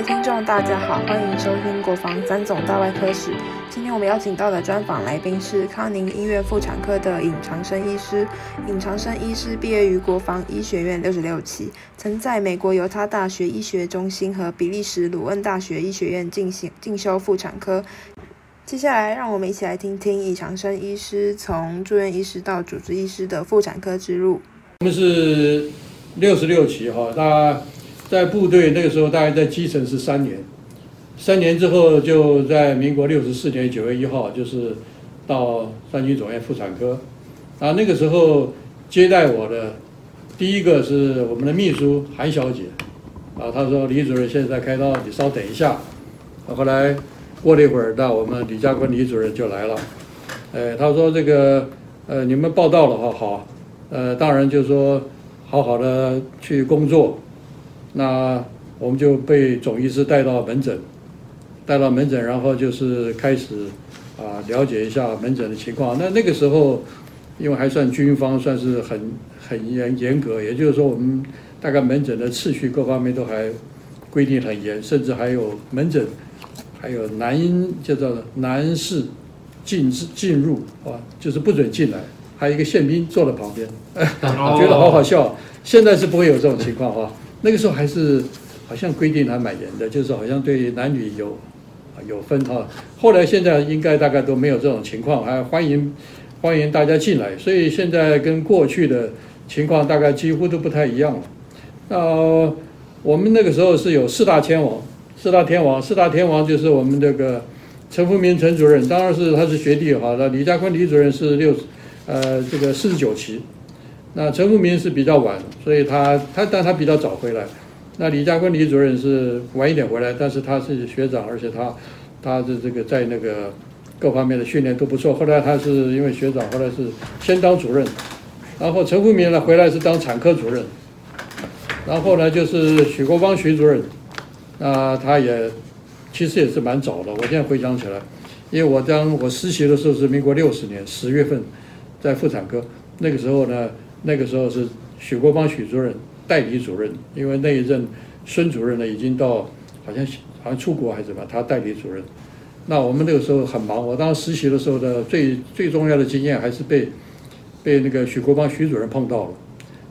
位听众，大家好，欢迎收听《国防三总大外科史》。今天我们邀请到的专访来宾是康宁医院妇产科的尹长生医师。尹长生医师毕业于国防医学院六十六期，曾在美国犹他大学医学中心和比利时鲁恩大学医学院进行进修妇产科。接下来，让我们一起来听听尹长生医师从住院医师到主治医师的妇产科之路。我们是六十六期哈，那。在部队那个时候，大概在基层是三年，三年之后就在民国六十四年九月一号，就是到三军总院妇产科，啊，那个时候接待我的第一个是我们的秘书韩小姐，啊，她说李主任现在开刀，你稍等一下。后来过了一会儿，那我们李家坤李主任就来了，呃，他说这个呃你们报道了哈好，呃，当然就说好好的去工作。那我们就被总医师带到门诊，带到门诊，然后就是开始啊了解一下门诊的情况。那那个时候，因为还算军方，算是很很严严格，也就是说我们大概门诊的次序各方面都还规定很严，甚至还有门诊还有男叫做男士禁止进入啊，就是不准进来，还有一个宪兵坐在旁边，觉得好好笑。现在是不会有这种情况哈。那个时候还是好像规定还蛮严的，就是好像对男女有有分哈。后来现在应该大概都没有这种情况，还欢迎欢迎大家进来。所以现在跟过去的情况大概几乎都不太一样了。那我们那个时候是有四大天王，四大天王，四大天王就是我们这个陈福明陈主任，当然是他是学弟哈。那李家坤李主任是六呃这个四十九期。那陈富明是比较晚，所以他他但他比较早回来。那李家坤李主任是晚一点回来，但是他是学长，而且他他的这个在那个各方面的训练都不错。后来他是因为学长，后来是先当主任，然后陈富明呢回来是当产科主任，然后呢就是许国芳许主任，那他也其实也是蛮早的。我现在回想起来，因为我当我实习的时候是民国六十年十月份，在妇产科，那个时候呢。那个时候是许国邦许主任代理主任，因为那一任孙主任呢已经到好像好像出国还是什么，他代理主任。那我们那个时候很忙，我当时实习的时候的最最重要的经验还是被被那个许国邦许主任碰到了，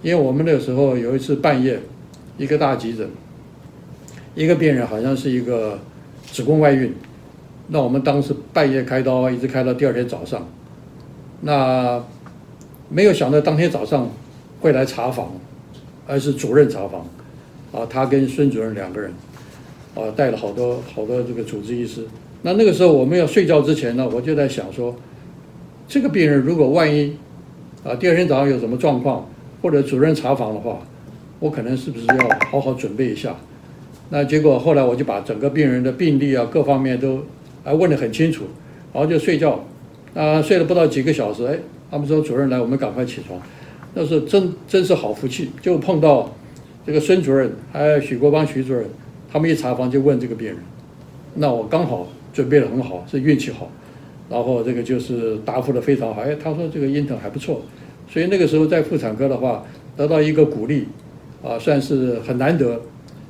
因为我们那个时候有一次半夜一个大急诊，一个病人好像是一个子宫外孕，那我们当时半夜开刀，一直开到第二天早上，那。没有想到当天早上会来查房，而是主任查房，啊，他跟孙主任两个人，啊，带了好多好多这个主治医师。那那个时候我们要睡觉之前呢，我就在想说，这个病人如果万一啊第二天早上有什么状况，或者主任查房的话，我可能是不是要好好准备一下？那结果后来我就把整个病人的病历啊各方面都啊问得很清楚，然后就睡觉，啊，睡了不到几个小时，哎。他们说：“主任来，我们赶快起床。”那时候真真是好福气，就碰到这个孙主任还有许国邦徐主任，他们一查房就问这个病人。那我刚好准备的很好，是运气好，然后这个就是答复的非常好。哎，他说这个英疼还不错，所以那个时候在妇产科的话得到一个鼓励，啊，算是很难得，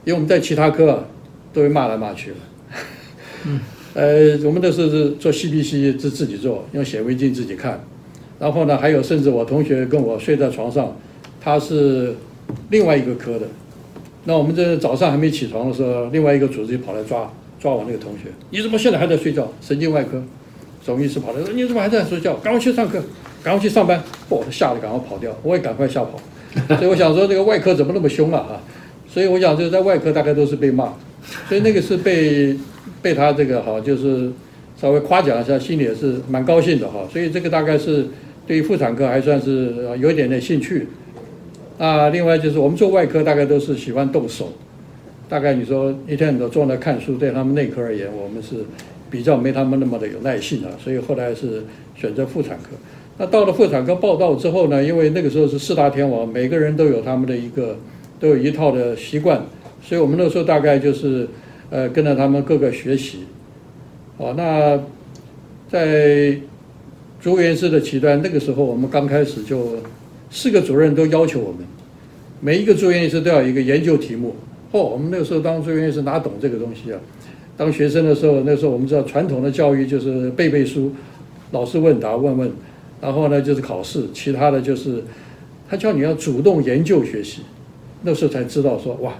因为我们在其他科啊都被骂来骂去了。嗯，呃，我们那时候是做 CBC 自自己做，用显微镜自己看。然后呢，还有甚至我同学跟我睡在床上，他是另外一个科的。那我们这早上还没起床的时候，另外一个组织就跑来抓抓我那个同学。你怎么现在还在睡觉？神经外科总医师跑来说：“你怎么还在睡觉？赶快去上课，赶快去上班！”我，吓得赶快跑掉，我也赶快吓跑。所以我想说，这个外科怎么那么凶啊？哈，所以我想就是在外科大概都是被骂，所以那个是被被他这个哈，就是稍微夸奖一下，心里也是蛮高兴的哈。所以这个大概是。对于妇产科还算是有一点点兴趣，啊，另外就是我们做外科大概都是喜欢动手，大概你说一天都坐那看书，对他们内科而言，我们是比较没他们那么的有耐性啊，所以后来是选择妇产科。那到了妇产科报道之后呢，因为那个时候是四大天王，每个人都有他们的一个都有一套的习惯，所以我们那时候大概就是呃跟着他们各个学习，哦，那在。住院室的期端，那个时候我们刚开始就四个主任都要求我们，每一个住院医师都要一个研究题目，嚯，我们那个时候当住院医师哪懂这个东西啊？当学生的时候，那时候我们知道传统的教育就是背背书，老师问答问问，然后呢就是考试，其他的就是他叫你要主动研究学习。那时候才知道说哇，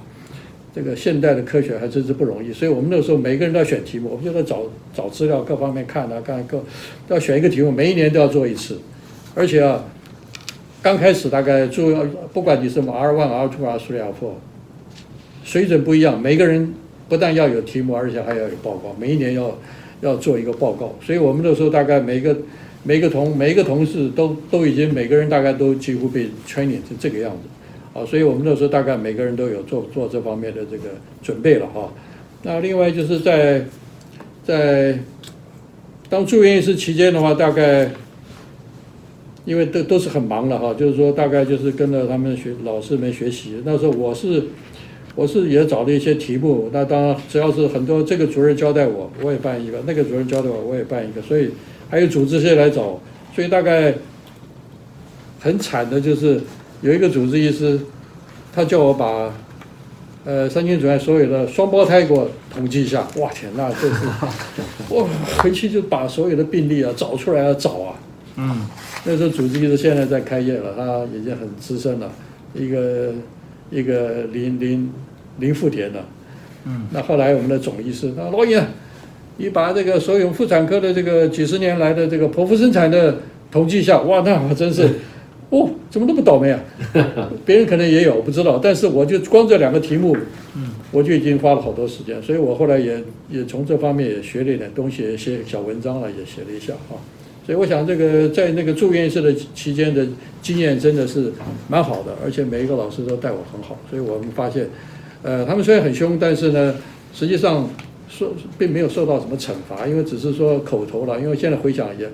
这个现代的科学还真是不容易。所以我们那时候每个人都要选题目，我们就在找找资料，各方面看啊，看各都要选一个题目，每一年都要做一次，而且啊。刚开始大概做，不管你什么 R one、R two、R three、R four，水准不一样。每个人不但要有题目，而且还要有报告。每一年要要做一个报告。所以我们那时候大概每个每个同每一个同事都都已经每个人大概都几乎被 training 成这个样子，啊，所以我们那时候大概每个人都有做做这方面的这个准备了哈。那另外就是在在当住院医师期间的话，大概。因为都都是很忙了哈，就是说大概就是跟着他们学老师们学习。那时候我是我是也找了一些题目，那当然只要是很多这个主任交代我，我也办一个；那个主任交代我，我也办一个。所以还有组织些来找，所以大概很惨的就是有一个主治医师，他叫我把呃三军主任所有的双胞胎给我统计一下。哇天，那这是我回去就把所有的病例啊找出来啊找啊，嗯。那时候主治医师现在在开业了，他已经很资深了，一个一个林林林富田的，嗯，那后来我们的总医师，那老尹，你把这个所有妇产科的这个几十年来的这个剖腹生产的统计一下，哇，那我真是，哦，怎么那么倒霉啊？别人可能也有，我不知道，但是我就光这两个题目，嗯，我就已经花了好多时间，所以我后来也也从这方面也学了一点东西，写小文章了，也写了一下啊。所以我想，这个在那个住院室的期间的经验真的是蛮好的，而且每一个老师都待我很好。所以我们发现，呃，他们虽然很凶，但是呢，实际上受并没有受到什么惩罚，因为只是说口头了。因为现在回想也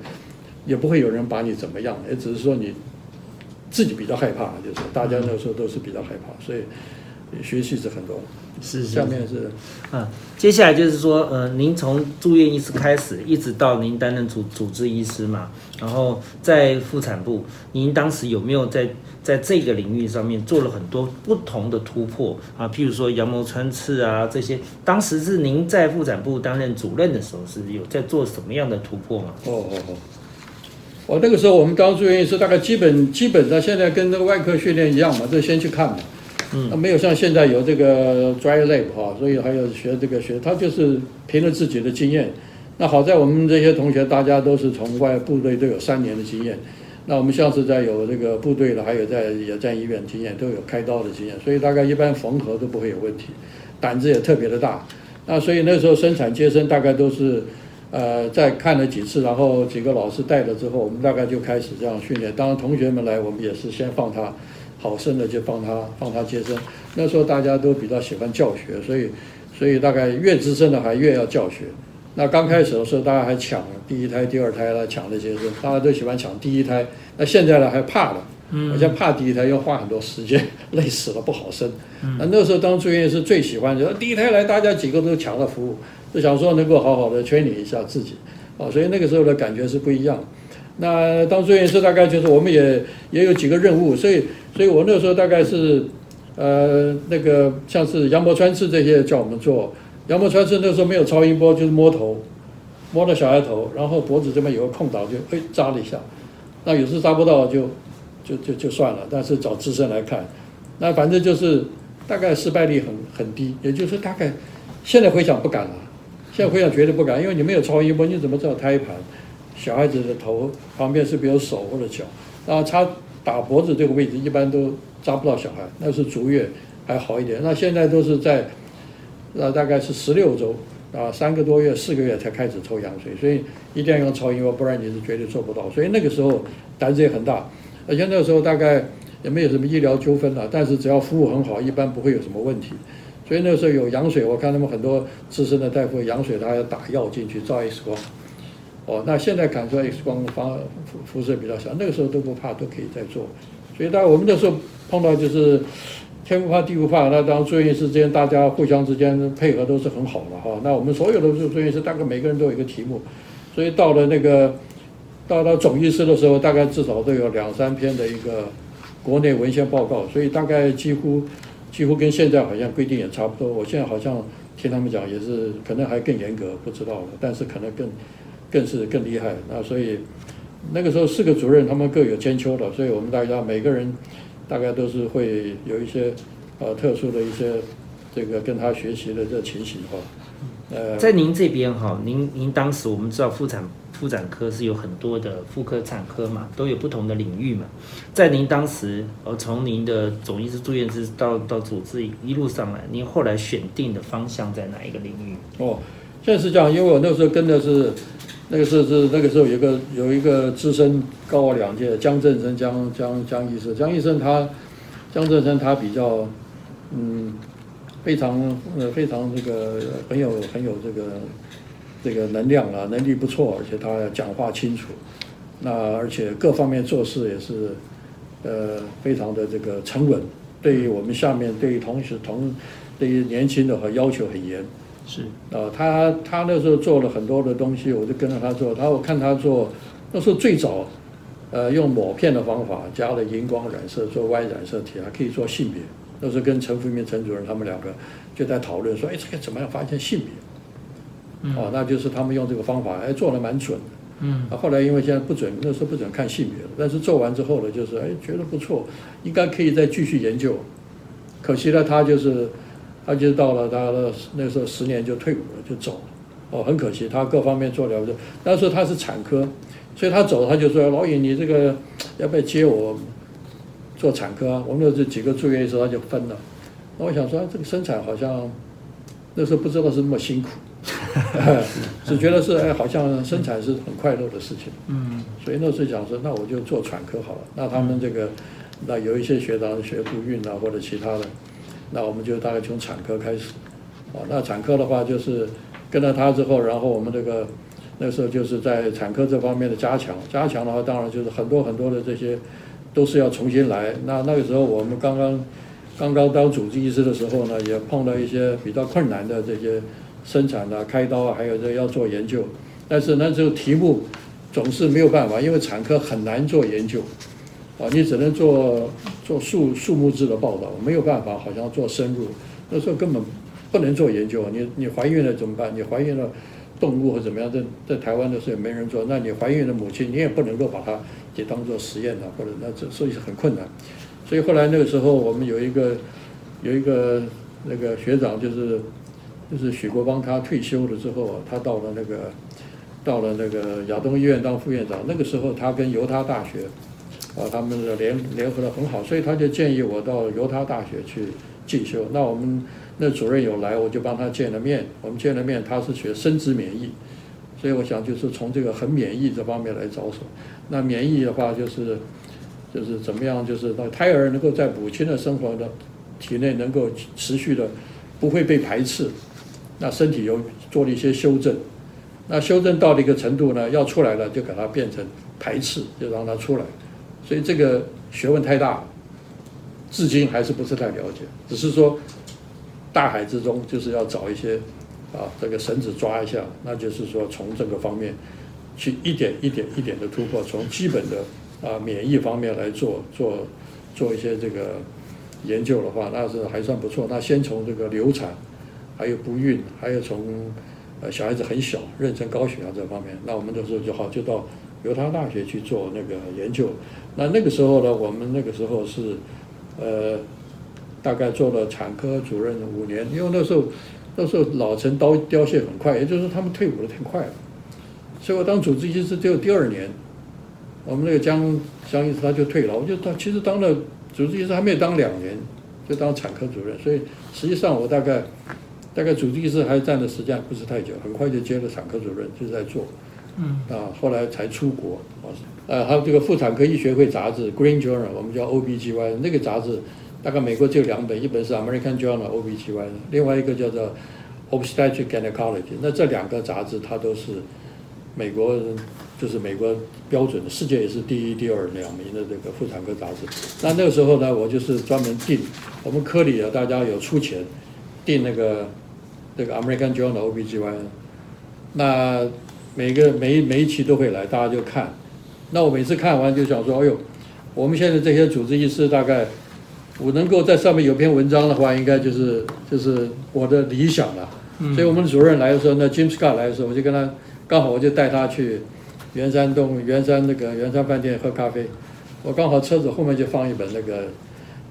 也不会有人把你怎么样，也只是说你自己比较害怕，就是大家那时候都是比较害怕，所以学习是很多。是，下面是，啊，接下来就是说，呃，您从住院医师开始，一直到您担任主主治医师嘛，然后在妇产部，您当时有没有在在这个领域上面做了很多不同的突破啊？譬如说羊膜穿刺啊这些，当时是您在妇产部担任主任的时候，是有在做什么样的突破吗？哦哦哦，我那个时候我们当住院医师，大概基本基本上现在跟那个外科训练一样嘛，就先去看嘛。那没有像现在有这个 dry lab 哈，所以还有学这个学，他就是凭着自己的经验。那好在我们这些同学，大家都是从外部队都有三年的经验。那我们像是在有这个部队的，还有在野战医院经验，都有开刀的经验，所以大概一般缝合都不会有问题，胆子也特别的大。那所以那时候生产接生大概都是，呃，在看了几次，然后几个老师带了之后，我们大概就开始这样训练。当然同学们来，我们也是先放他。好生的就帮他帮他接生，那时候大家都比较喜欢教学，所以 所以大概越资深的还越要教学。那刚开始的时候，大家还抢第一胎、第二胎来抢着接生，大家都喜欢抢第一胎。那现在呢，还怕了，而且怕第一胎要花很多时间，累死了不好生。那那时候当住院是最喜欢，就第一胎来，大家几个都抢着服务，就想说能够好好的圈领一下自己，啊，所以那个时候的感觉是不一样。那当住院师大概就是我们也也有几个任务，所以。所以我那时候大概是，呃，那个像是羊膜穿刺这些叫我们做羊膜穿刺，那时候没有超音波，就是摸头，摸到小孩头，然后脖子这边有个空档，就哎扎了一下。那有时扎不到就就就就算了，但是找资深来看，那反正就是大概失败率很很低，也就是大概现在回想不敢了，现在回想绝对不敢，因为你没有超音波，你怎么知道胎盘小孩子的头旁边是不是有手或者脚，然后插。打脖子这个位置一般都扎不到小孩，那是足月还好一点。那现在都是在，呃，大概是十六周啊，三个多月、四个月才开始抽羊水，所以一定要用超音波，不然你是绝对做不到。所以那个时候胆子也很大，而且那时候大概也没有什么医疗纠纷了，但是只要服务很好，一般不会有什么问题。所以那时候有羊水，我看他们很多资深的大夫羊水，他要打药进去照 X 光。哦，那现在看出来 X 光方辐射比较小，那个时候都不怕，都可以再做。所以，当我们那时候碰到就是天不怕地不怕，那当住院医师之间大家互相之间配合都是很好的哈。那我们所有的住住院医师大概每个人都有一个题目，所以到了那个到了总医师的时候，大概至少都有两三篇的一个国内文献报告，所以大概几乎几乎跟现在好像规定也差不多。我现在好像听他们讲也是可能还更严格，不知道了，但是可能更更是更厉害。那所以那个时候四个主任他们各有千秋的，所以我们大家每个人大概都是会有一些呃特殊的一些这个跟他学习的这情形哈。呃，在您这边哈，您您当时我们知道妇产妇产科是有很多的妇科产科嘛，都有不同的领域嘛。在您当时，呃，从您的总医师、住院师到到主治一路上来，您后来选定的方向在哪一个领域？哦，现在是这样，因为我那时候跟的是那个是是那个时候有一个有一个资深高我两届江正生江江江医生，江医生他江正生他比较嗯。非常呃非常这个很有很有这个这个能量啊，能力不错，而且他讲话清楚，那而且各方面做事也是呃非常的这个沉稳。对于我们下面对于同学同对于年轻的和要求很严。是啊，他他那时候做了很多的东西，我就跟着他做。他我看他做那时候最早呃用抹片的方法加了荧光染色做 Y 染色体，还可以做性别。那时候跟陈福明陈主任他们两个就在讨论说，哎，这个怎么样发现性别？哦，那就是他们用这个方法，哎，做的蛮准的。嗯。啊，后来因为现在不准，那时候不准看性别了，但是做完之后呢，就是哎，觉得不错，应该可以再继续研究。可惜呢，他就是，他就到了他的那时候十年就退伍了，就走了。哦，很可惜，他各方面做了就，那时候他是产科，所以他走他就说，老尹，你这个要不要接我？做产科啊，我们有这几个住院医生，他就分了。那我想说，这个生产好像那时候不知道是那么辛苦，只觉得是哎，好像生产是很快乐的事情。嗯。所以那时候讲说，那我就做产科好了。那他们这个，那有一些学长学不孕啊，或者其他的，那我们就大概从产科开始。啊，那产科的话就是跟了他之后，然后我们这个那时候就是在产科这方面的加强。加强的话，当然就是很多很多的这些。都是要重新来。那那个时候我们刚刚刚刚当主治医师的时候呢，也碰到一些比较困难的这些生产啊、开刀啊，还有这要做研究。但是那时候题目总是没有办法，因为产科很难做研究啊，你只能做做数数目字的报道，没有办法好像做深入。那时候根本不能做研究。你你怀孕了怎么办？你怀孕了动物或怎么样？在在台湾的时候也没人做。那你怀孕的母亲，你也不能够把它。也当做实验的，或者那这所以是很困难，所以后来那个时候我们有一个有一个那个学长，就是就是许国邦，他退休了之后，他到了那个到了那个亚东医院当副院长。那个时候他跟犹他大学啊，他们的联联合的很好，所以他就建议我到犹他大学去进修。那我们那主任有来，我就帮他见了面。我们见了面，他是学生殖免疫，所以我想就是从这个很免疫这方面来着手。那免疫的话，就是就是怎么样，就是到胎儿能够在母亲的生活的体内能够持续的不会被排斥，那身体又做了一些修正，那修正到了一个程度呢，要出来了就给它变成排斥，就让它出来，所以这个学问太大，至今还是不是太了解，只是说大海之中就是要找一些啊这个绳子抓一下，那就是说从这个方面。去一点一点一点的突破，从基本的啊免疫方面来做做做一些这个研究的话，那是还算不错。那先从这个流产，还有不孕，还有从呃小孩子很小妊娠高血压这方面，那我们那时候就好就到犹他大学去做那个研究。那那个时候呢，我们那个时候是呃大概做了产科主任五年，因为那时候那时候老陈刀凋谢很快，也就是说他们退伍的太快了。所以我当主治医师只有第二年，我们那个江江医师他就退了，我就当其实当了主治医师还没有当两年，就当产科主任，所以实际上我大概大概主治医师还站的时间不是太久，很快就接了产科主任就在做，嗯啊后来才出国啊，呃还有这个妇产科医学会杂志 Green Journal，我们叫 OBGY 那个杂志大概美国只有两本，一本是 American Journal OBGY，另外一个叫做 Obstetric Gynecology，那这两个杂志它都是。美国就是美国标准的，世界也是第一、第二两名的这个妇产科杂志。那那个时候呢，我就是专门订，我们科里啊，大家有出钱订那个那个 American Journal OBGYN。那每个每每一期都会来，大家就看。那我每次看完就想说，哎呦，我们现在这些主治医师大概我能够在上面有篇文章的话，应该就是就是我的理想了。所以我们主任来的时候，那 James Scott 来的时候，我就跟他刚好我就带他去圆山洞圆山那个圆山饭店喝咖啡。我刚好车子后面就放一本那个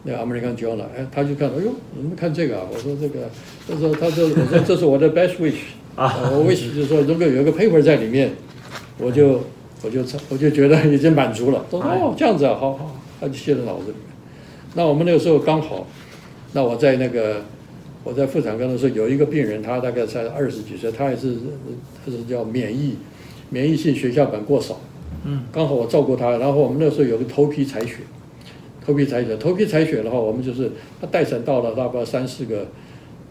那个 American Journal，哎，他就看到，哎呦，你们看这个啊？我说这个，他说他说我说这是我的 best wish 啊，我 wish 就是说如果有一个 paper 在里面，我就我就我就觉得已经满足了。他说哦这样子啊，好好，他就写在脑子里面。那我们那个时候刚好，那我在那个。我在妇产科的时候，有一个病人，他大概才二十几岁，他也是他是叫免疫免疫性血小板过少，嗯，刚好我照顾他，然后我们那时候有个头皮采血，头皮采血，头皮采血的话，我们就是他待诊到了大概三四个，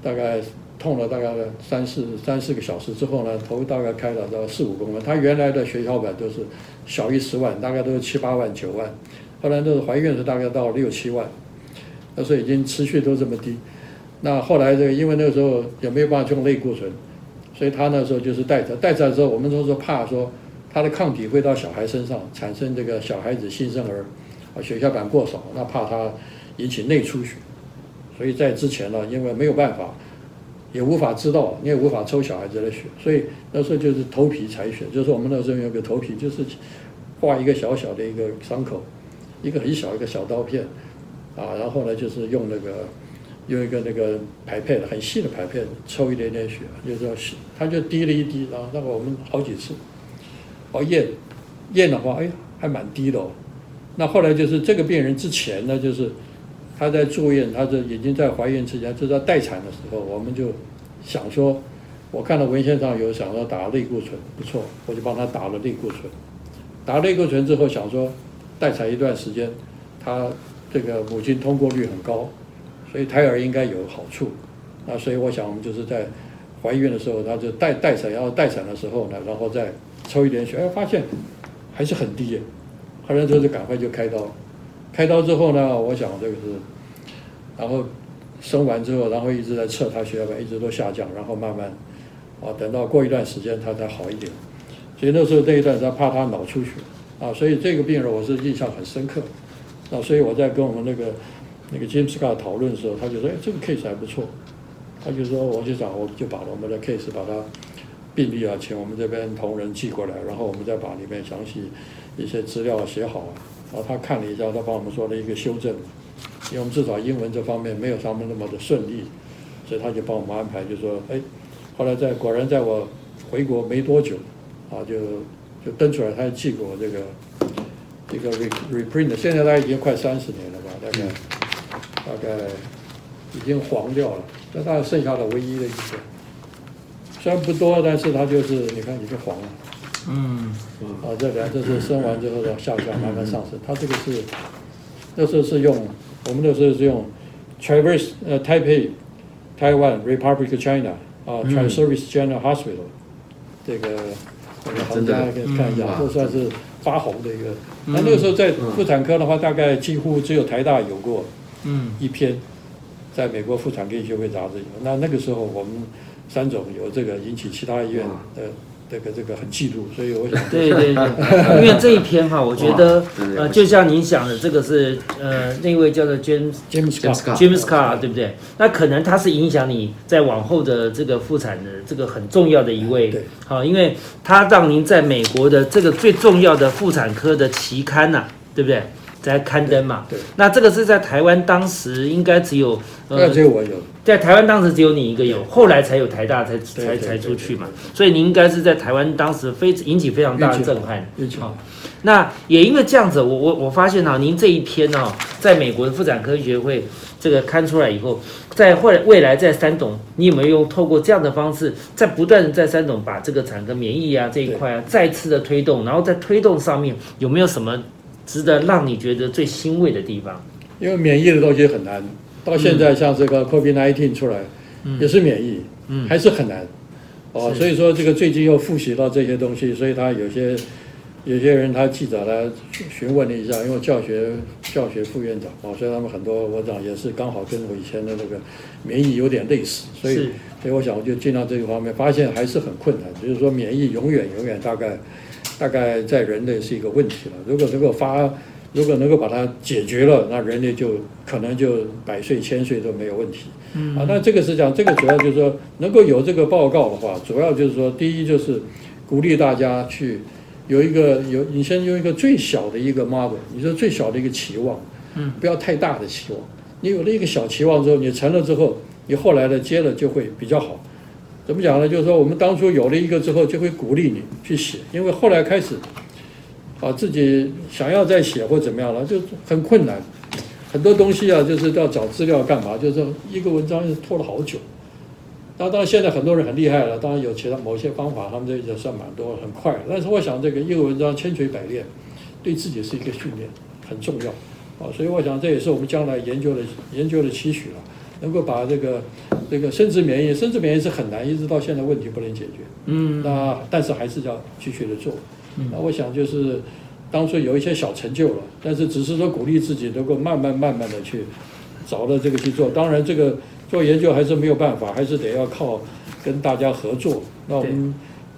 大概痛了大概三四三四个小时之后呢，头大概开了到四五公分，他原来的血小板都是小于十万，大概都是七八万九万，后来都是怀孕是大概到六七万，那时候已经持续都这么低。那后来这个，因为那个时候也没有办法用类固醇，所以他那时候就是带着带着之后，我们都是怕说他的抗体会到小孩身上，产生这个小孩子新生儿啊血小板过少，那怕他引起内出血，所以在之前呢，因为没有办法，也无法知道，你也无法抽小孩子的血，所以那时候就是头皮采血，就是我们那时候有个头皮，就是画一个小小的一个伤口，一个很小一个小刀片啊，然后呢就是用那个。用一个那个排片很细的排片抽一点点血，就是要吸，他就滴了一滴，然后那个我们好几次，哦验验的话，哎还蛮低的哦。那后来就是这个病人之前呢，就是他在住院，他是已经在怀孕之前，就在待产的时候，我们就想说，我看到文献上有想要打类固醇，不错，我就帮他打了类固醇。打类固醇之后，想说待产一段时间，他这个母亲通过率很高。所以胎儿应该有好处，那所以我想我们就是在怀孕的时候，他就待待产要待产的时候呢，然后再抽一点血，哎，发现还是很低，后来就是赶快就开刀，开刀之后呢，我想这个是，然后生完之后，然后一直在测他血小板，一直都下降，然后慢慢啊，等到过一段时间他才好一点，所以那时候那一段他怕他脑出血啊，所以这个病人我是印象很深刻，啊，所以我在跟我们那个。那个 James Scott 讨论的时候，他就说：“哎，这个 case 还不错。”他就说：“我就讲，我就把我们的 case 把它病例啊，请我们这边同仁寄过来，然后我们再把里面详细一些资料写好。然后他看了一下，他帮我们做了一个修正，因为我们至少英文这方面没有他们那么的顺利，所以他就帮我们安排，就说：哎，后来在果然在我回国没多久，啊，就就登出来，他寄给我这个这个 reprint，现在他已经快三十年了吧，大概。”大概已经黄掉了，那大概剩下的唯一的一个，虽然不多，但是它就是你看已经黄了。嗯，啊，这边这是生完之后的下降，慢慢上升。它这个是那时候是用我们那时候是用 Traverse 呃 Taipei Taiwan Republic of China 啊 Transervice General Hospital 这个我们行家可以看一下，都算是发红的一个。那那个时候在妇产科的话，大概几乎只有台大有过。嗯，一篇在美国妇产科医学会杂志有，那那个时候我们三种有这个引起其他医院的这个这个很嫉妒，所以我想对对对，因为这一篇哈，我觉得呃，就像您想的，这个是呃那位叫做 James James James Carr 对不对？那可能他是影响你在往后的这个妇产的这个很重要的一位，好，因为他让您在美国的这个最重要的妇产科的期刊呐，对不对？在刊登嘛，对，那这个是在台湾当时应该只有，呃，只有我有，在台湾当时只有你一个有，后来才有台大才才才出去嘛，所以你应该是在台湾当时非引起非常大的震撼，好，那也因为这样子，我我我发现啊，您这一篇呢，在美国的妇产科学会这个刊出来以后，在未未来在三董，你有没有用透过这样的方式，在不断的在三董把这个产科免疫啊这一块啊再次的推动，然后在推动上面有没有什么？值得让你觉得最欣慰的地方，因为免疫的东西很难，到现在像这个 COVID-19 出来，也是免疫，还是很难，哦，所以说这个最近又复习到这些东西，所以他有些有些人他记者来询问了一下，因为教学教学副院长哦，所以他们很多我讲也是刚好跟我以前的那个免疫有点类似，所以所以我想我就进到这个方面，发现还是很困难，就是说免疫永远永远大概。大概在人类是一个问题了。如果能够发如果能够把它解决了，那人类就可能就百岁千岁都没有问题。嗯啊，那这个是讲，这个主要就是说能够有这个报告的话，主要就是说，第一就是鼓励大家去有一个有，你先用一个最小的一个 model，你说最小的一个期望，嗯，不要太大的期望。你有了一个小期望之后，你成了之后，你后来的接了就会比较好。怎么讲呢？就是说我们当初有了一个之后，就会鼓励你去写，因为后来开始。啊，自己想要再写或怎么样了，就很困难。很多东西啊，就是要找资料干嘛？就是一个文章拖了好久。当当然，现在很多人很厉害了，当然有其他某些方法，他们这也算蛮多，很快。但是我想，这个一个文章千锤百炼，对自己是一个训练，很重要。啊，所以我想这也是我们将来研究的研究的期许了，能够把这个这个生殖免疫，生殖免疫是很难，一直到现在问题不能解决。嗯。那但是还是要继续的做。那我想就是，当初有一些小成就了，但是只是说鼓励自己能够慢慢慢慢的去找到这个去做。当然，这个做研究还是没有办法，还是得要靠跟大家合作。那我们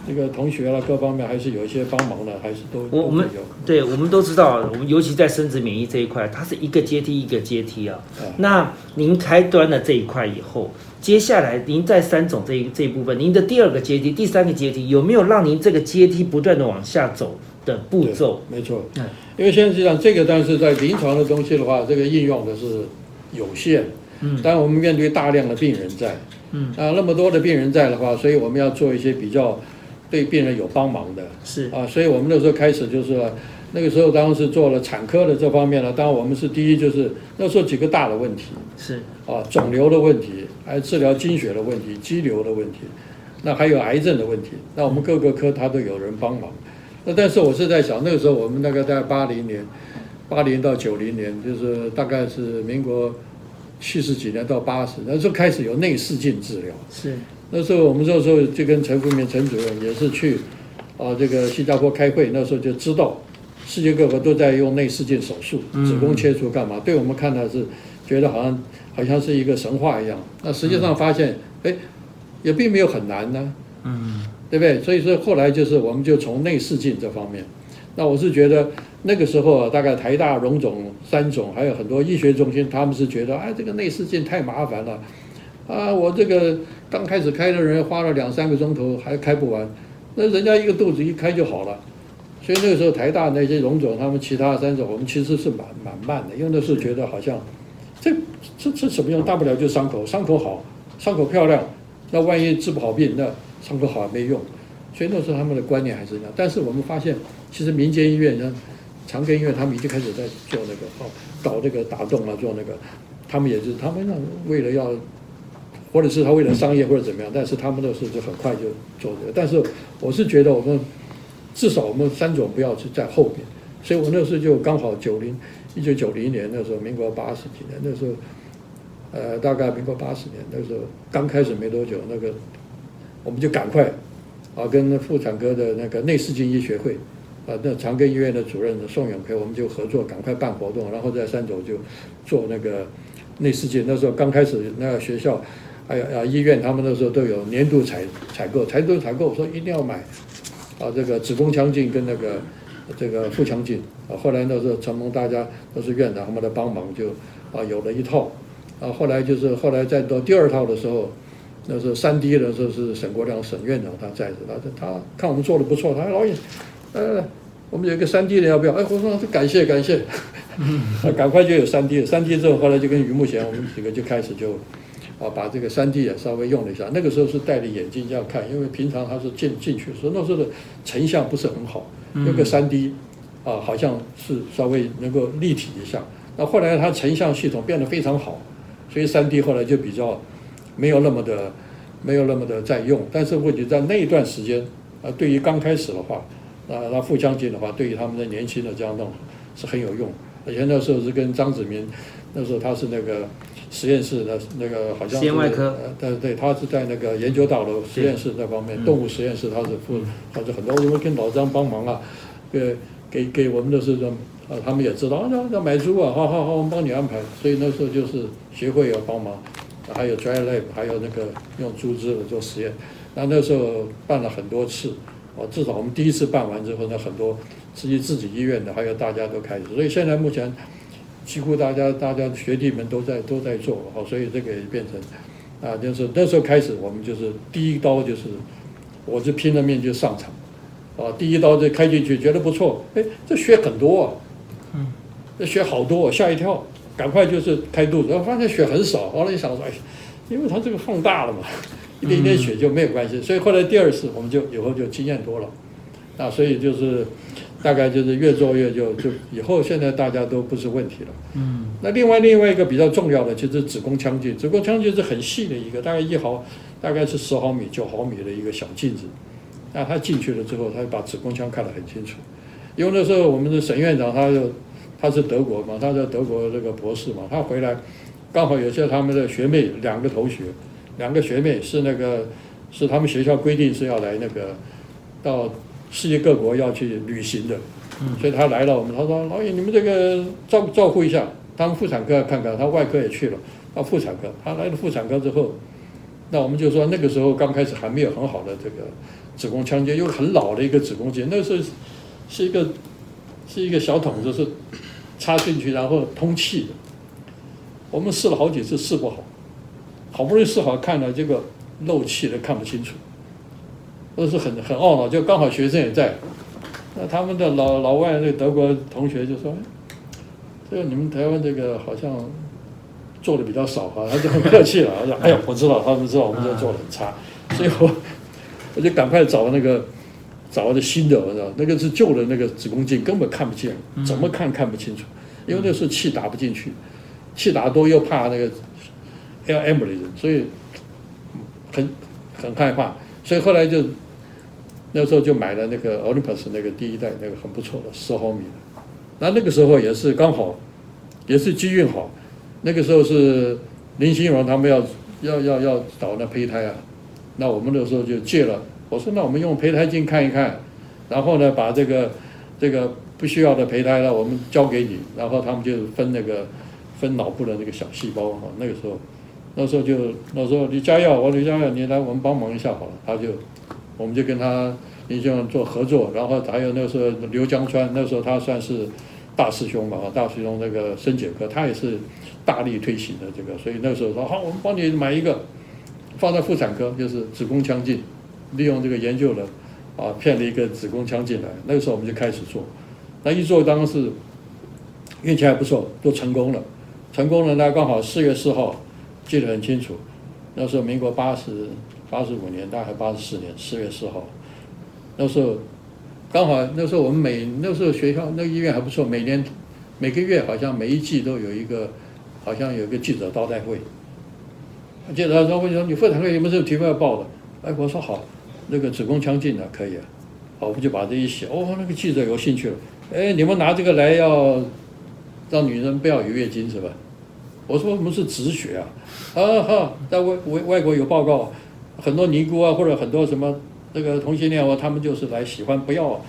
这个同学啦，各方面还是有一些帮忙的，还是都我我们对，我们都知道，我们尤其在生殖免疫这一块，它是一个阶梯一个阶梯啊。那您开端了这一块以后，接下来您在三种这一这一部分，您的第二个阶梯、第三个阶梯，有没有让您这个阶梯不断的往下走的步骤？没错，嗯，因为现在实际上这个，但是在临床的东西的话，这个应用的是有限，嗯，但我们面对大量的病人在，嗯，啊，那么多的病人在的话，所以我们要做一些比较对病人有帮忙的，是啊，所以我们那时候开始就是。那个时候，当时做了产科的这方面呢，当然我们是第一，就是那时候几个大的问题是啊，肿瘤的问题，还有治疗经血的问题，肌瘤的问题，那还有癌症的问题，那我们各个科他都有人帮忙。那但是我是在想，那个时候我们大概在八零年，八零到九零年，就是大概是民国七十几年到八十，那时候开始有内视镜治疗。是那时候我们那时候就跟陈福明陈主任也是去啊这个新加坡开会，那时候就知道。世界各国都在用内视镜手术，子宫切除干嘛？对我们看的是觉得好像好像是一个神话一样。那实际上发现，哎，也并没有很难呢。嗯，对不对？所以说后来就是我们就从内视镜这方面。那我是觉得那个时候啊，大概台大、荣总、三总还有很多医学中心，他们是觉得哎，这个内视镜太麻烦了。啊，我这个刚开始开的人花了两三个钟头还开不完，那人家一个肚子一开就好了。所以那个时候台大那些荣总他们其他三种，我们其实是蛮蛮慢的，因为那时候觉得好像这这这什么用？大不了就伤口，伤口好，伤口漂亮。那万一治不好病，那伤口好也没用。所以那时候他们的观念还是这样。但是我们发现，其实民间医院呢，长庚医院他们已经开始在做那个哦，搞这个打洞啊，做那个，他们也是他们为了要，或者是他为了商业或者怎么样，但是他们那时候就很快就做这个。但是我是觉得我们。至少我们三种不要去在后边，所以我那时候就刚好九零一九九零年那时候，民国八十几年那时候，呃，大概民国八十年那时候刚开始没多久，那个我们就赶快啊，跟妇产科的那个内视镜医学会啊，那长庚医院的主任宋永培，我们就合作，赶快办活动，然后在三种就做那个内视镜。那时候刚开始，那个学校还有啊医院，他们那时候都有年度采采购，采购采购说一定要买。啊，这个子宫腔镜跟那个这个腹腔镜啊，后来那时候承蒙大家都是院长他们的帮忙，就啊有了一套。啊，后来就是后来再到第二套的时候，那时候三 D 的时候是沈国亮沈院长他在着，他他看我们做的不错，他说老尹，呃，我们有一个三 D 的要不要？哎，我说感谢感谢，啊，赶快就有三 D 了。三 D 之后，后来就跟于慕贤我们几个就开始就。啊，把这个三 D 也稍微用了一下，那个时候是戴着眼镜这样看，因为平常他是进进去，所以那时候的成像不是很好。那个三 D 啊，好像是稍微能够立体一下。那后来它成像系统变得非常好，所以三 D 后来就比较没有那么的没有那么的在用。但是问题在那一段时间啊，对于刚开始的话，啊，那腹腔镜的话，对于他们的年轻的这样弄是很有用。而且那时候是跟张子明，那时候他是那个。实验室的那个好像是，呃，对对，他是在那个研究大楼实验室那方面，动物实验室他是负，他是很多，因为跟老张帮忙啊，给给给我们的是说，啊，他们也知道，要要买猪啊，好好好，我们帮你安排，所以那时候就是协会要帮忙，还有 dry lab，还有那个用猪只来做实验，那那时候办了很多次，哦，至少我们第一次办完之后呢，很多自己自己医院的，还有大家都开始，所以现在目前几乎大家大家学弟们都在都在做哦，所以这个也变成啊，就是那时候开始，我们就是第一刀就是，我就拼了命就上场，啊，第一刀就开进去，觉得不错，哎，这血很多啊，嗯，这血好多，吓一跳，赶快就是开肚子，然后发现血很少，后来一想说，哎，因为他这个放大了嘛。一点点血就没有关系，所以后来第二次我们就以后就经验多了，啊，所以就是大概就是越做越就就以后现在大家都不是问题了。嗯，那另外另外一个比较重要的就是子宫腔镜，子宫腔镜是很细的一个，大概一毫，大概是十毫米、九毫米的一个小镜子，那他进去了之后，他就把子宫腔看得很清楚。因为那时候我们的沈院长他就他是德国嘛，他在德国这个博士嘛，他回来刚好有些他们的学妹两个同学。两个学妹是那个，是他们学校规定是要来那个，到世界各国要去旅行的，所以他来了。我们他说老尹，你们这个照照顾一下，他们妇产科看看，他外科也去了，到妇产科，他来了妇产科之后，那我们就说那个时候刚开始还没有很好的这个子宫腔镜，又很老的一个子宫镜，那时候是一个是一个小筒子，是插进去然后通气的。我们试了好几次，试不好。好不容易试好看了，结果漏气的看不清楚，都是很很懊恼。就刚好学生也在，那他们的老老外那德国同学就说：“这个你们台湾这个好像做的比较少哈。”他就很客气了，他说：“哎呀，我知道，他们知道我们这做的很差。”所以我我就赶快找那个找的新的，我知道那个是旧的那个子宫镜，根本看不见，怎么看看不清楚，因为那时候气打不进去，气打多又怕那个。L M 的人，所以很很害怕，所以后来就那时候就买了那个 Olympus 那个第一代那个很不错的十毫米的，那那个时候也是刚好也是机运好，那个时候是林心荣他们要要要要找那胚胎啊，那我们那时候就借了，我说那我们用胚胎镜看一看，然后呢把这个这个不需要的胚胎呢我们交给你，然后他们就分那个分脑部的那个小细胞哈，那个时候。那时候就那时候李佳耀，我李佳耀，你来我们帮忙一下好了。他就，我们就跟他林先生做合作，然后还有那时候刘江川，那时候他算是大师兄嘛，大师兄那个生解科，他也是大力推行的这个，所以那时候说好，我们帮你买一个，放在妇产科，就是子宫腔镜，利用这个研究的，啊，骗了一个子宫腔进来。那个时候我们就开始做，那一做当时运气还不错，都成功了，成功了，那刚好四月四号。记得很清楚，那时候民国八十八十五年，大概八十四年四月四号，那时候刚好那时候我们每那时候学校那个医院还不错，每年每个月好像每一季都有一个，好像有一个记者招待会。记者说：“我说你妇产科有没有这个题目要报的？”哎，我说好，那个子宫腔镜的可以啊，好，我们就把这一写。哦，那个记者有兴趣了。哎，你们拿这个来要让女人不要有月经是吧？我说我们是止血啊，啊哈，在外外外国有报告，很多尼姑啊或者很多什么那个同性恋啊，他们就是来喜欢不要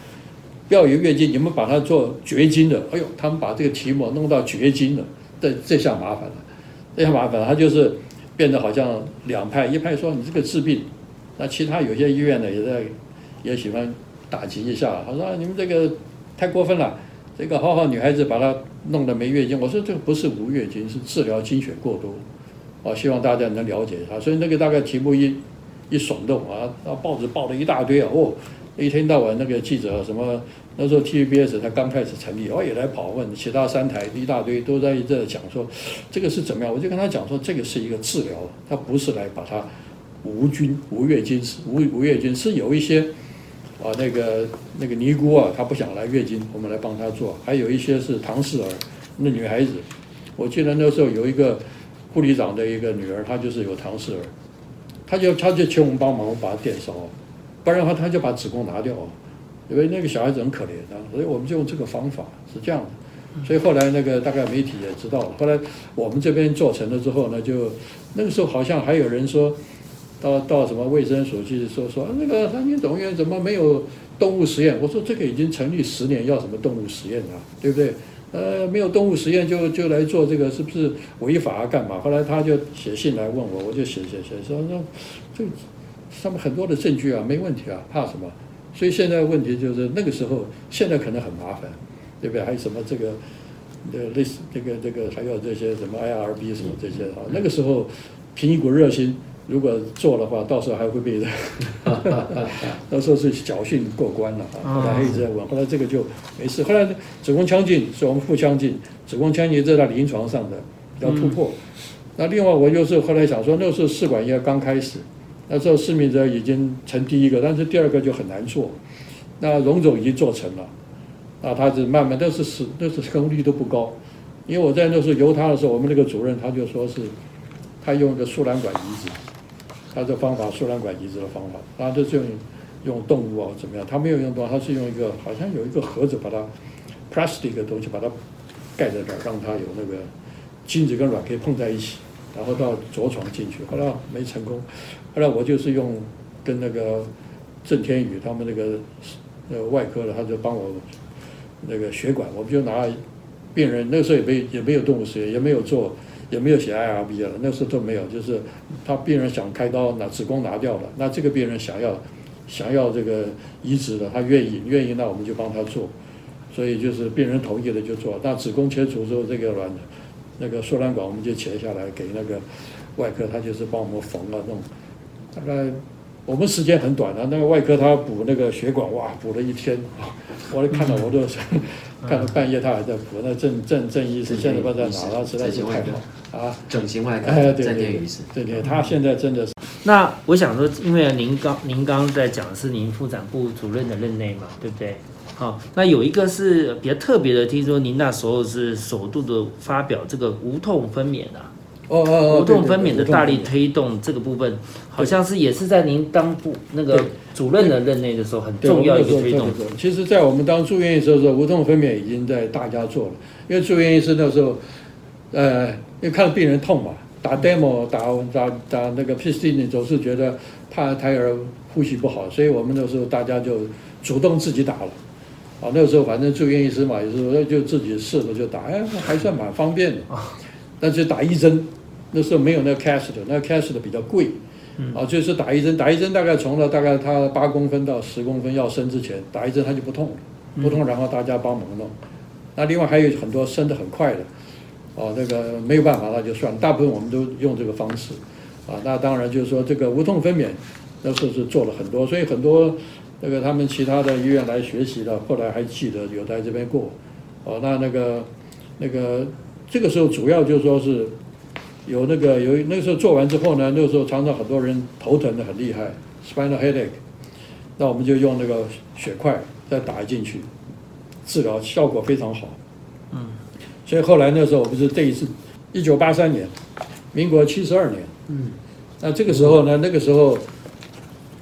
不要有月经，你们把它做绝经的，哎呦，他们把这个题目弄到绝经了，这这下麻烦了，这下麻烦了，他就是变得好像两派，一派说你这个治病，那其他有些医院呢也在也喜欢打击一下，他说你们这个太过分了。这个好好女孩子把她弄得没月经，我说这个不是无月经，是治疗经血过多，啊，希望大家能了解一下。所以那个大概题目一一耸动啊，那报纸报了一大堆啊，哦，一天到晚那个记者什么，那时候 TVBS 他刚开始成立，哦也来跑问，其他三台一大堆都在这讲说这个是怎么样，我就跟他讲说这个是一个治疗，他不是来把它无菌无月经是无无月经是有一些。啊，那个那个尼姑啊，她不想来月经，我们来帮她做。还有一些是唐氏儿，那女孩子，我记得那时候有一个护理长的一个女儿，她就是有唐氏儿，她就她就请我们帮忙把她电烧，不然的话她就把子宫拿掉，因为那个小孩子很可怜的，所以我们就用这个方法是这样的。所以后来那个大概媒体也知道了，后来我们这边做成了之后呢，就那个时候好像还有人说。到到什么卫生所去说说那个三军总院怎么没有动物实验？我说这个已经成立十年，要什么动物实验啊？对不对？呃，没有动物实验就就来做这个，是不是违法啊？干嘛？后来他就写信来问我，我就写写写说说这上面很多的证据啊，没问题啊，怕什么？所以现在问题就是那个时候，现在可能很麻烦，对不对？还有什么这个，呃，类似这个这个，还有这些什么 IRB 什么这些啊？那个时候凭一股热心，如果做的话，到时候还会被，到时候是侥幸过关了啊。后来一直在问，后来这个就没事。后来子宫腔镜是我们腹腔镜，子宫腔镜在在临床上的要突破。那另外我就是后来想说，那时候试管婴儿刚开始。那时候施明者已经成第一个，但是第二个就很难做。那荣总已经做成了，那，他是慢慢，但是是那是成功率都不高。因为我在那时候由他的时候，我们那个主任他就说是，他用一个输卵管移植，他的方法输卵管移植的方法，他就是用用动物啊怎么样？他没有用动物，他是用一个好像有一个盒子把它 plastic 的东西把它盖在这儿，让它有那个精子跟卵可以碰在一起。然后到着床进去，后来没成功。后来我就是用跟那个郑天宇他们那个呃外科的，他就帮我那个血管，我们就拿病人那时候也没也没有动物实验，也没有做，也没有写 IRB 了，那时候都没有。就是他病人想开刀拿子宫拿掉了，那这个病人想要想要这个移植的，他愿意愿意，那我们就帮他做。所以就是病人同意了就做。那子宫切除之后，这个卵。那个输卵管我们就切下来给那个外科，他就是帮我们缝了弄。大概我们时间很短的，那个外科他补那个血管，哇，补了一天，我看到我都看到半夜他还在补。那郑郑郑医生现在不知道在哪，了实在是太好啊。整形外科，哎，对对对对，他现在真的是。那我想说，因为您刚您刚刚在讲的是您妇产部主任的任内嘛，对不对？好，那有一个是比较特别的，听说您那时候是首度的发表这个无痛分娩啊，哦哦哦，无痛分娩的大力推动这个部分，好像是也是在您当部那个主任的任内的时候很重要一个推动。其实，在我们当住院医师的时候，无痛分娩已经在大家做了，因为住院医师那时候，呃，因为看病人痛嘛，打 demo 打打打那个 p c t 总是觉得怕胎儿呼吸不好，所以我们那时候大家就主动自己打了。啊，那个时候反正住院医师嘛，有时候就自己试了就打，哎，还算蛮方便的。但是打一针，那时候没有那个 cast 的，那个 cast 的比较贵。啊，就是打一针，打一针大概从了大概他八公分到十公分要生之前，打一针他就不痛，不痛，然后大家帮忙弄。那另外还有很多生的很快的，哦，那个没有办法那就算，大部分我们都用这个方式。啊，那当然就是说这个无痛分娩，那时候是做了很多，所以很多。那个他们其他的医院来学习的，后来还记得有在这边过，哦，那那个那个这个时候主要就是说是有那个有那个时候做完之后呢，那个时候常常很多人头疼的很厉害，spinal headache，那我们就用那个血块再打进去，治疗效果非常好，嗯，所以后来那时候我不是这一次，一九八三年，民国七十二年，嗯，那这个时候呢，那个时候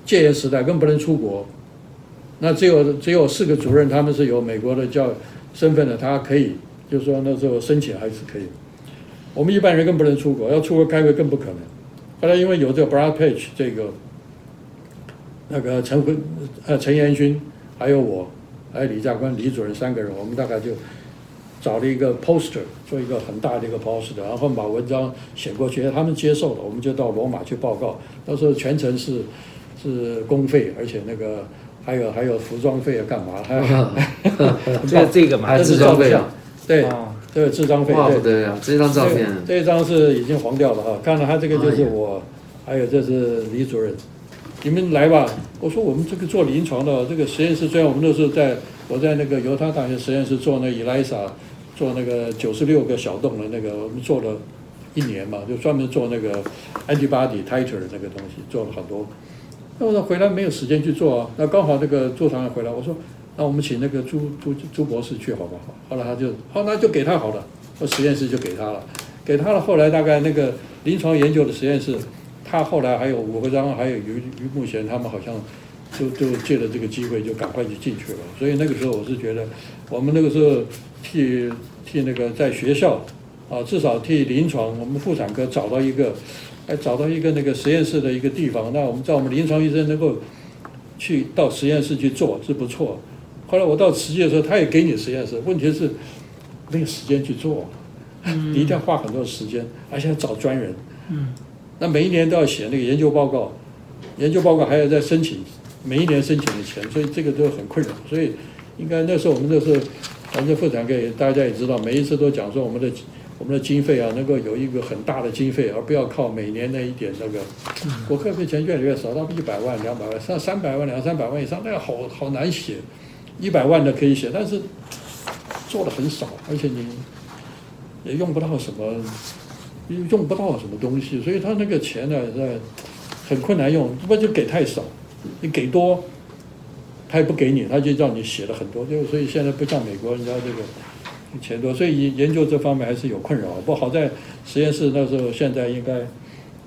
戒严时代更不能出国。那只有只有四个主任，他们是有美国的教身份的，他可以，就是说那时候申请还是可以。我们一般人更不能出国，要出国开会更不可能。后来因为有这个 Brad Page 这个，那个陈辉、呃陈延勋，还有我，还有李教官、李主任三个人，我们大概就找了一个 poster，做一个很大的一个 poster，然后把文章写过去，他们接受了，我们就到罗马去报告。到时候全程是是公费，而且那个。还有还有服装费要干嘛？还有 这这个嘛，还是装费啊？对，这个制装费。哇，不得了！这张照片，这一张是已经黄掉了哈。看了他这个就是我，还有这是李主任，你们来吧。我说我们这个做临床的这个实验室，虽然我们那时候在我在那个犹他大学实验室做那 ELISA，，做那个九十六个小洞的那个，我们做了一年嘛，就专门做那个 antibody titer 的那个东西，做了很多。那我说回来没有时间去做啊，那刚好那个座堂回来，我说那我们请那个朱朱朱博士去好不好？后来他就好，那就给他好了，那实验室就给他了，给他了。后来大概那个临床研究的实验室，他后来还有吴会章，还有于于慕贤，他们好像就就借了这个机会，就赶快就进去了。所以那个时候我是觉得，我们那个时候替替那个在学校啊，至少替临床我们妇产科找到一个。还找到一个那个实验室的一个地方，那我们在我们临床医生能够去到实验室去做是不错。后来我到实际的时候，他也给你实验室，问题是没有时间去做，你一定要花很多时间，而且要找专人。嗯，那每一年都要写那个研究报告，研究报告还要再申请每一年申请的钱，所以这个都很困扰。所以应该那时候我们那时候，反正妇产科大家也知道，每一次都讲说我们的我们的经费啊，能够有一个很大的经费，而不要靠每年那一点那个。国科费钱越来越少，到一百万、两百万，上三百万、两三百万以上，那个好好难写。一百万的可以写，但是做的很少，而且你也用不到什么，用不到什么东西，所以他那个钱呢，在很困难用，不就给太少，你给多，他也不给你，他就叫你写了很多，就所以现在不像美国人家这个钱多，所以研究这方面还是有困扰。不好在实验室那时候，现在应该。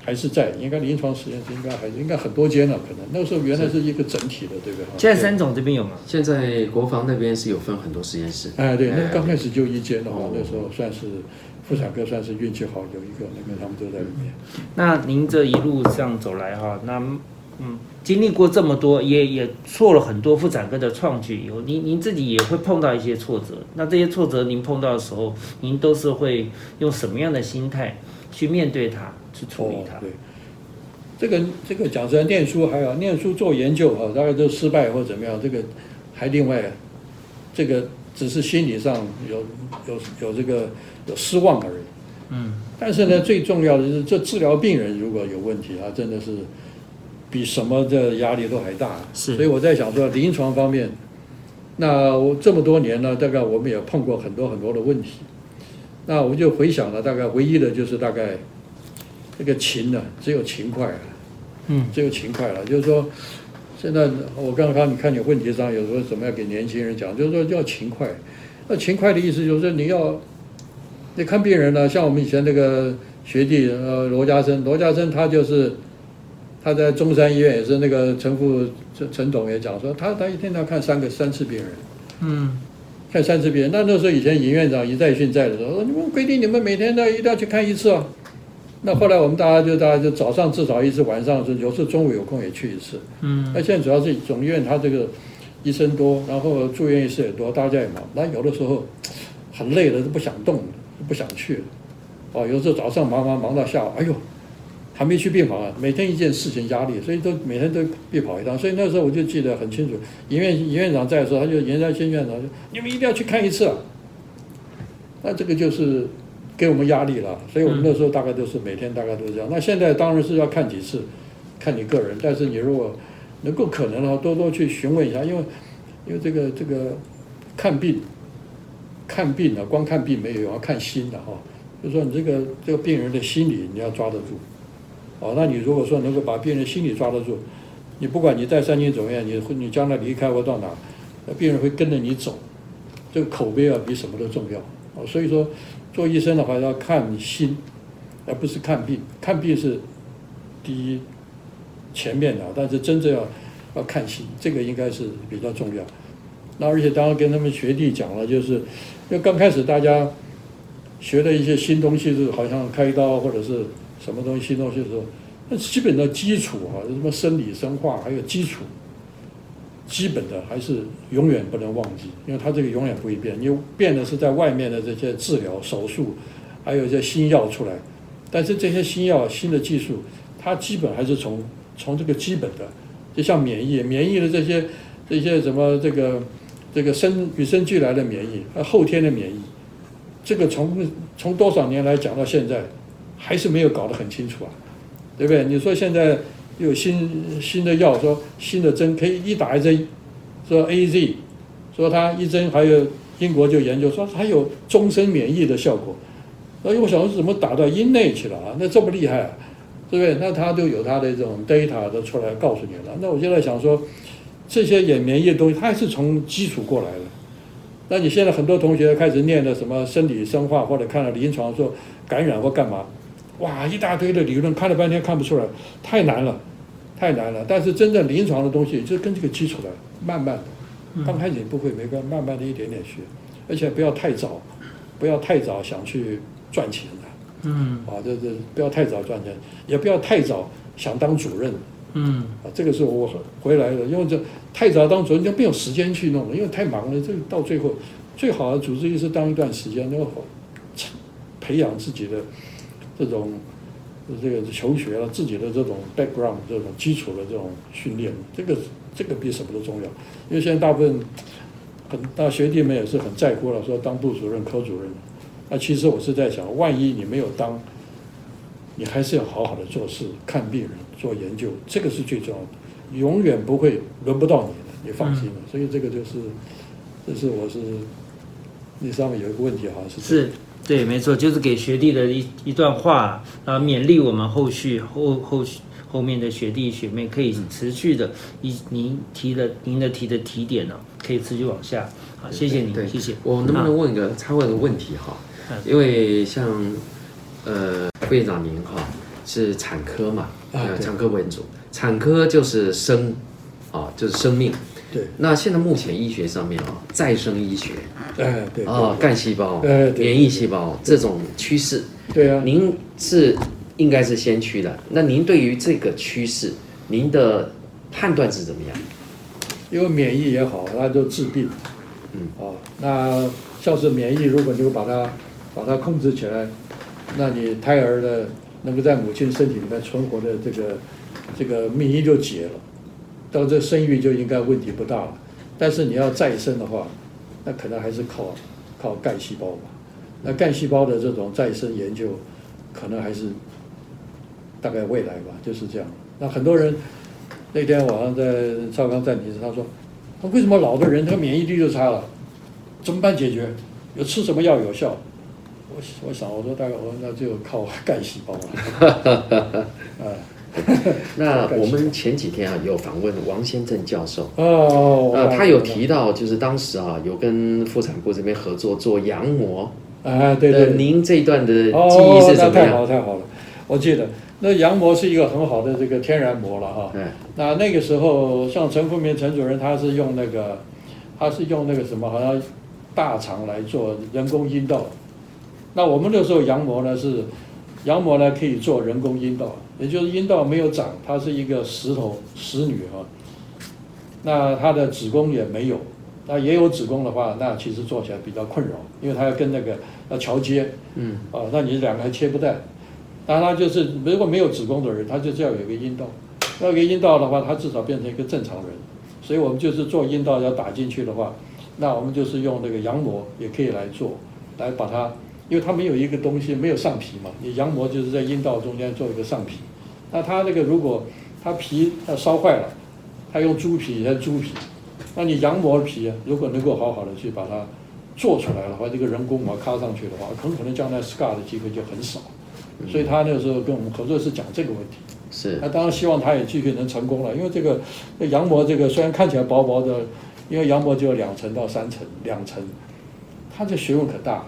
还是在，应该临床实验室应该还应该很多间了，可能那个时候原来是一个整体的，对不对？现在三总这边有吗？现在国防那边是有分很多实验室。哎，对，那刚开始就一间的话，那时候算是妇产科算是运气好，有一个那个他们都在里面。那您这一路上走来哈，那嗯，经历过这么多，也也做了很多妇产科的创举以后，您您自己也会碰到一些挫折。那这些挫折您碰到的时候，您都是会用什么样的心态去面对它？去处理它。对，这个这个讲实在，念书还要念书做研究啊，大概都失败或怎么样，这个还另外，这个只是心理上有有有这个有失望而已。嗯。但是呢，最重要的是，这治疗病人如果有问题啊，真的是比什么的压力都还大。是。所以我在想说，临床方面，那我这么多年呢，大概我们也碰过很多很多的问题。那我就回想了，大概唯一的就是大概。这个勤呢，只有勤快了，嗯，只有勤快了。就是说，现在我刚刚你看你问题上有时候怎么样给年轻人讲，就是说要勤快。那勤快的意思就是你要，你看病人呢，像我们以前那个学弟呃罗家生，罗家生他就是他在中山医院也是那个陈副陈陈总也讲说，他他一天要看三个三次病人，嗯，看三次病人。那那时候以前尹院长尹在训在的时候，你们规定你们每天都一定要去看一次啊。那后来我们大家就大家就早上至少一次，晚上是有时候中午有空也去一次。嗯。那现在主要是总医院他这个医生多，然后住院医师也多，大家也忙。那有的时候很累了，都不想动，不想去了。哦，有时候早上忙忙忙到下午，哎呦，还没去病房啊！每天一件事情压力，所以都每天都必跑一趟。所以那时候我就记得很清楚，尹院尹院长在的时候，他就严家新院长就你们一定要去看一次啊。那这个就是。给我们压力了，所以我们那时候大概都是每天大概都是这样。那现在当然是要看几次，看你个人。但是你如果能够可能的话，多多去询问一下，因为因为这个这个看病看病呢，光看病没有用，要看心的哈。就说你这个这个病人的心理你要抓得住，哦，那你如果说能够把病人心理抓得住，你不管你在三军总院，你你将来离开或到哪，那病人会跟着你走，这个口碑啊比什么都重要哦。所以说。做医生的话要看心，而不是看病。看病是第一前面的，但是真正要要看心，这个应该是比较重要。那而且当然跟他们学弟讲了，就是因为刚开始大家学的一些新东西是好像开刀或者是什么东西新东西的时候，那基本的基础啊，什么生理生化还有基础。基本的还是永远不能忘记，因为它这个永远不会变。你变的是在外面的这些治疗、手术，还有一些新药出来，但是这些新药、新的技术，它基本还是从从这个基本的，就像免疫、免疫的这些这些什么这个这个生与生俱来的免疫，和后天的免疫，这个从从多少年来讲到现在，还是没有搞得很清楚啊，对不对？你说现在。有新新的药，说新的针可以一打一针，说 A Z，说它一针还有英国就研究说它有终身免疫的效果，所以我想怎么打到阴内去了啊？那这么厉害，对不对？那它就有它的这种 data 都出来告诉你了。那我现在想说，这些也免疫的东西，它还是从基础过来的。那你现在很多同学开始念的什么生理生化，或者看了临床说感染或干嘛？哇，一大堆的理论，看了半天看不出来，太难了，太难了。但是真正临床的东西，就跟这个基础的，慢慢的，刚开始不会没关系慢慢的一点点学，而且不要太早，不要太早想去赚钱的，嗯，啊，这这不要太早赚钱，也不要太早想当主任，嗯，啊，这个是我回来的，因为这太早当主任就没有时间去弄了，因为太忙了。这个到最后，最好的主治医师当一段时间，然后培养自己的。这种这个求学了自己的这种 background 这种基础的这种训练，这个这个比什么都重要。因为现在大部分很大学弟们也是很在乎了，说当部主任、科主任。那其实我是在想，万一你没有当，你还是要好好的做事、看病人、做研究，这个是最重要的，永远不会轮不到你的，你放心了。所以这个就是，这是我是那上面有一个问题，好像是是。对，没错，就是给学弟的一一段话，啊，勉励我们后续后后续后面的学弟学妹可以持续的，以您提的您的提的提点呢，可以持续往下。好，谢谢您，谢谢。我能不能问个插问个问题哈？因为像呃副院长您哈是产科嘛，啊产科为主，产科就是生，啊，就是生命。对，那现在目前医学上面啊，再生医学，哎，对，啊，干细胞，哎，免疫细胞这种趋势，对啊，您是应该是先驱的。那您对于这个趋势，您的判断是怎么样？因为免疫也好，它就治病，嗯，哦，那像是免疫，如果你把它把它控制起来，那你胎儿的能够在母亲身体里面存活的这个这个命因就解了。到这生育就应该问题不大了，但是你要再生的话，那可能还是靠靠干细胞吧。那干细胞的这种再生研究，可能还是大概未来吧，就是这样。那很多人那天晚上在超纲暂停时，他说：“他为什么老的人他免疫力就差了？怎么办解决？有吃什么药有效？”我我想我说大概我说那就靠 干细胞了，啊。那我们前几天啊有访问王先正教授。哦，呃，他有提到就是当时啊有跟妇产部这边合作做羊膜啊，对对，您这一段的记忆是怎么样？太好太好了，我记得。那羊膜是一个很好的这个天然膜了哈。对，那那个时候像陈富明陈主任他是用那个他是用那个什么好像大肠来做人工阴道，那我们那时候羊膜呢是羊膜呢可以做人工阴道。也就是阴道没有长，它是一个石头石女哈，那她的子宫也没有，那也有子宫的话，那其实做起来比较困扰，因为她要跟那个要桥接，嗯，啊，那你两个还切不断，那她就是如果没有子宫的人，她就是要有一个阴道，要个阴道的话，她至少变成一个正常人，所以我们就是做阴道要打进去的话，那我们就是用那个羊膜也可以来做，来把它。因为它没有一个东西，没有上皮嘛。你羊膜就是在阴道中间做一个上皮，那它那个如果它皮它烧坏了，它用猪皮它是猪皮，那你羊膜皮如果能够好好的去把它做出来的话，这个人工膜卡上去的话，很可能将来 scar 的机会就很少。所以他那个时候跟我们合作是讲这个问题。是。那当然希望他也继续能成功了，因为这个羊膜这个虽然看起来薄薄的，因为羊膜只有两层到三层，两层，它这学问可大了。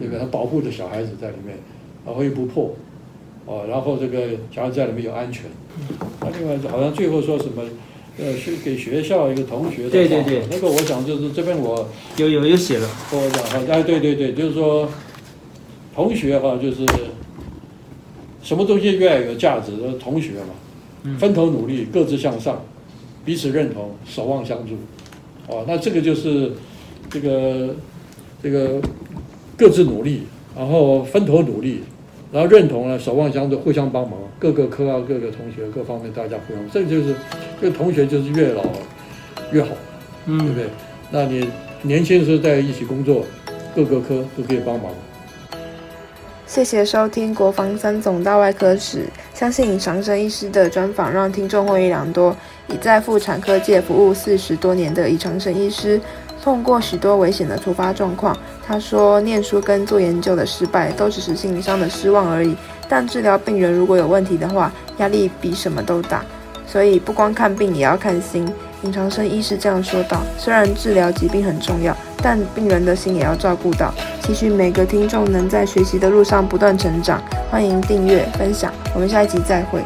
对不对？它保护着小孩子在里面，然后又不破，哦，然后这个小孩子在里面有安全。那另外好像最后说什么，呃，是给学校一个同学的对对对，那个我想就是这边我有有有写了。我讲哈，哎，对对对，就是说同学哈，就是什么东西越来越有价值，同学嘛，分头努力，各自向上，彼此认同，守望相助。哦，那这个就是这个这个。各自努力，然后分头努力，然后认同了，守望相助，互相帮忙，各个科啊，各个同学，各方面大家互相，这就是这个同学就是越老越好，嗯对不对？那你年轻时候在一起工作，各个科都可以帮忙。谢谢收听国防三总大外科史，相信长生医师的专访让听众获益良多。已在妇产科界服务四十多年的李长生医师。碰过许多危险的突发状况，他说，念书跟做研究的失败都只是心理上的失望而已。但治疗病人如果有问题的话，压力比什么都大。所以不光看病也要看心。尹长生医师这样说道：“虽然治疗疾病很重要，但病人的心也要照顾到。期许每个听众能在学习的路上不断成长。欢迎订阅分享，我们下一集再会。